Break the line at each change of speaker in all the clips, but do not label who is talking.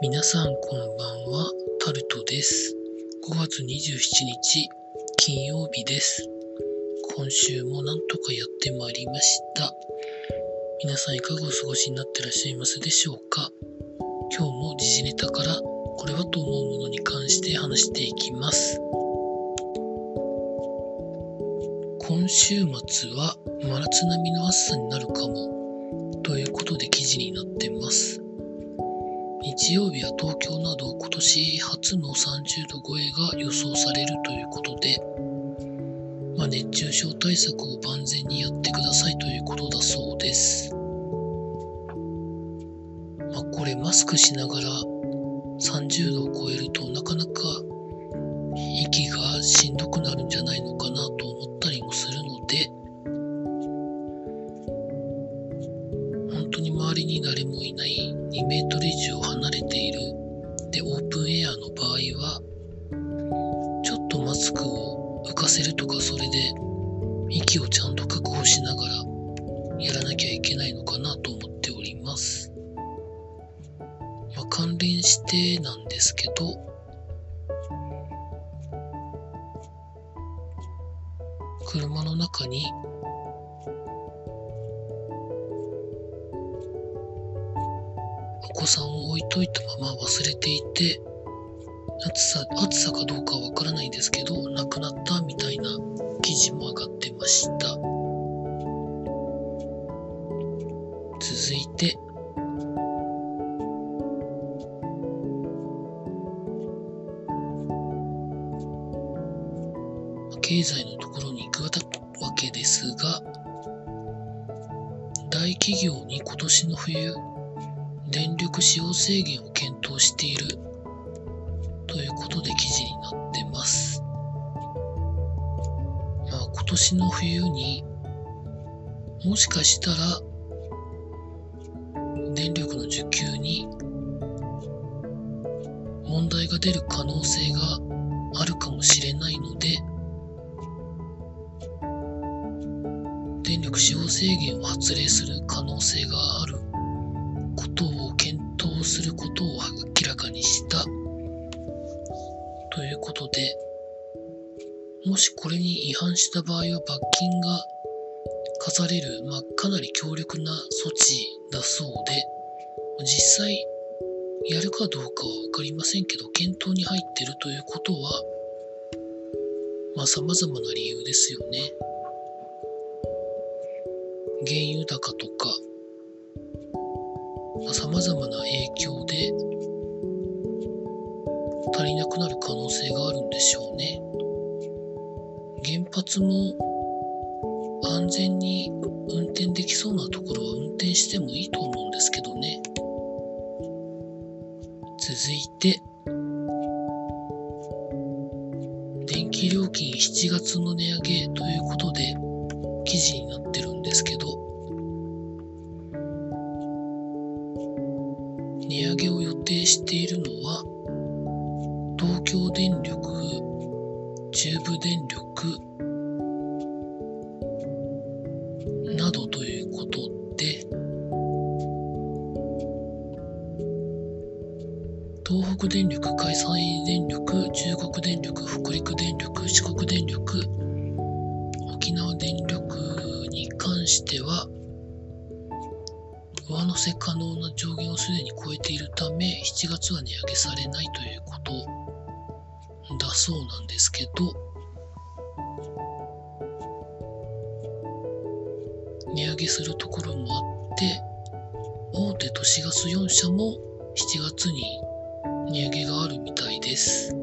皆さんこんばんは、タルトです。5月27日、金曜日です。今週もなんとかやってまいりました。皆さんいかがお過ごしになってらっしゃいますでしょうか？今日も時事ネタからこれはと思うものに関して話していきます。今週末は真夏並みの暑さになるかもということで記事になってます。日曜日は東京など今年初の30度超えが予想されるということで、まあ、熱中症対策を万全にやってくださいということだそうです。まあ、これマスクしながら30度を超えるとなかなか息がしんどくなるんじゃないのかなと思ったりもするので、本当に周りに誰もいない2メートル以上離れているでオープンエアの場合はちょっとマスクを浮かせるとかそれで息をちゃんと確保しながらやらなきゃいけないのかなと思っております。まあ、関連してなんですけど車の中に子さんを置いといたまま忘れていて暑さ暑さかどうかはわからないですけど亡くなったみたいな記事も上がってました。続いて。経済のところに行くわけですが大企業に今年の冬電力使用制限を検討しているということで記事になってます。まあ、今年の冬にもしかしたら電力の需給に問題が出る可能性があるかもしれないので電力使用制限を発令する可能性があるすることを明らかにした。ということでもしこれに違反した場合は罰金が課される、まあ、かなり強力な措置だそうで実際やるかどうかは分かりませんけど検討に入ってるということはまあ様々な理由ですよね。原油高とかさまざ、まな影響で足りなくなる可能性があるんでしょうね。原発も安全に運転できそうなところは運転してもいいと思うんですけどね。続いて、電気料金7月の値上げということで記事になってるんですけど、値上げを予定しているのは東京電力、中部電力などということで東北電力、関西電力、中国電力、北陸電力、四国電力、沖縄電力に関しては上乗せ可能な上限をすでに超えているため、7月は値上げされないということだそうなんですけど、値上げするところもあって、大手都市ガス4社も7月に値上げがあるみたいです。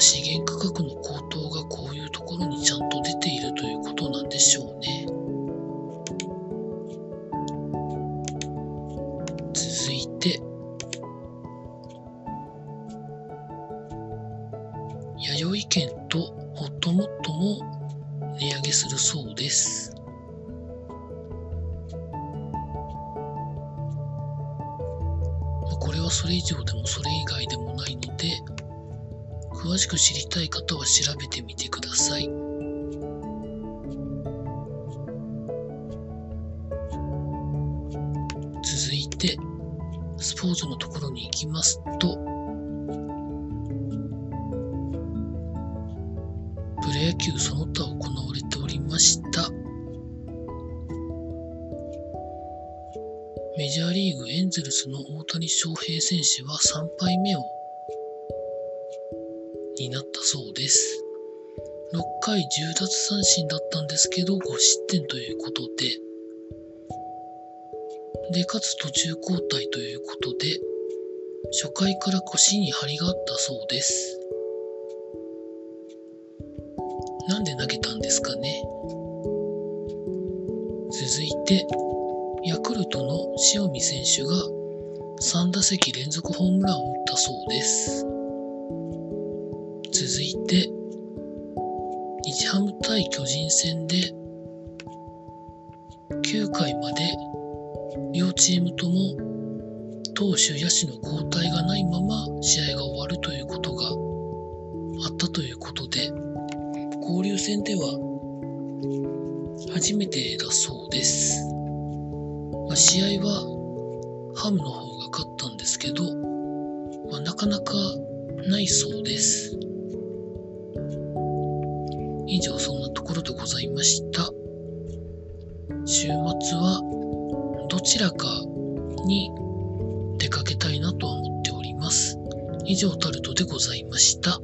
資源価格の高騰がこういうところにちゃんと出ているということなんでしょうね。続いて、弥生県とホットモットも値上げするそうです。これはそれ以上でもそれ以外でもないので、詳しく知りたい方は調べてみてください。続いて、スポーツのところに行きますと、プロ野球その他行われておりました。メジャーリーグエンゼルスの大谷翔平選手は3敗目をになったそうです。6回10奪三振だったんですけど5失点ということで、で、かつ途中交代ということで、初回から腰に張りがあったそうです。なんで投げたんですかね続いて、ヤクルトの塩見選手が3打席連続ホームランを打ったそうです。続いて、日ハム対巨人戦で9回まで両チームとも投手、野手の交代がないまま試合が終わるということがあったということで、交流戦では初めてだそうです。まあ、試合はハムの方が勝ったんですけど、まあ、なかなかないそうです。ざいました。週末はどちらかに出かけたいなとは思っております。以上タルトでございました。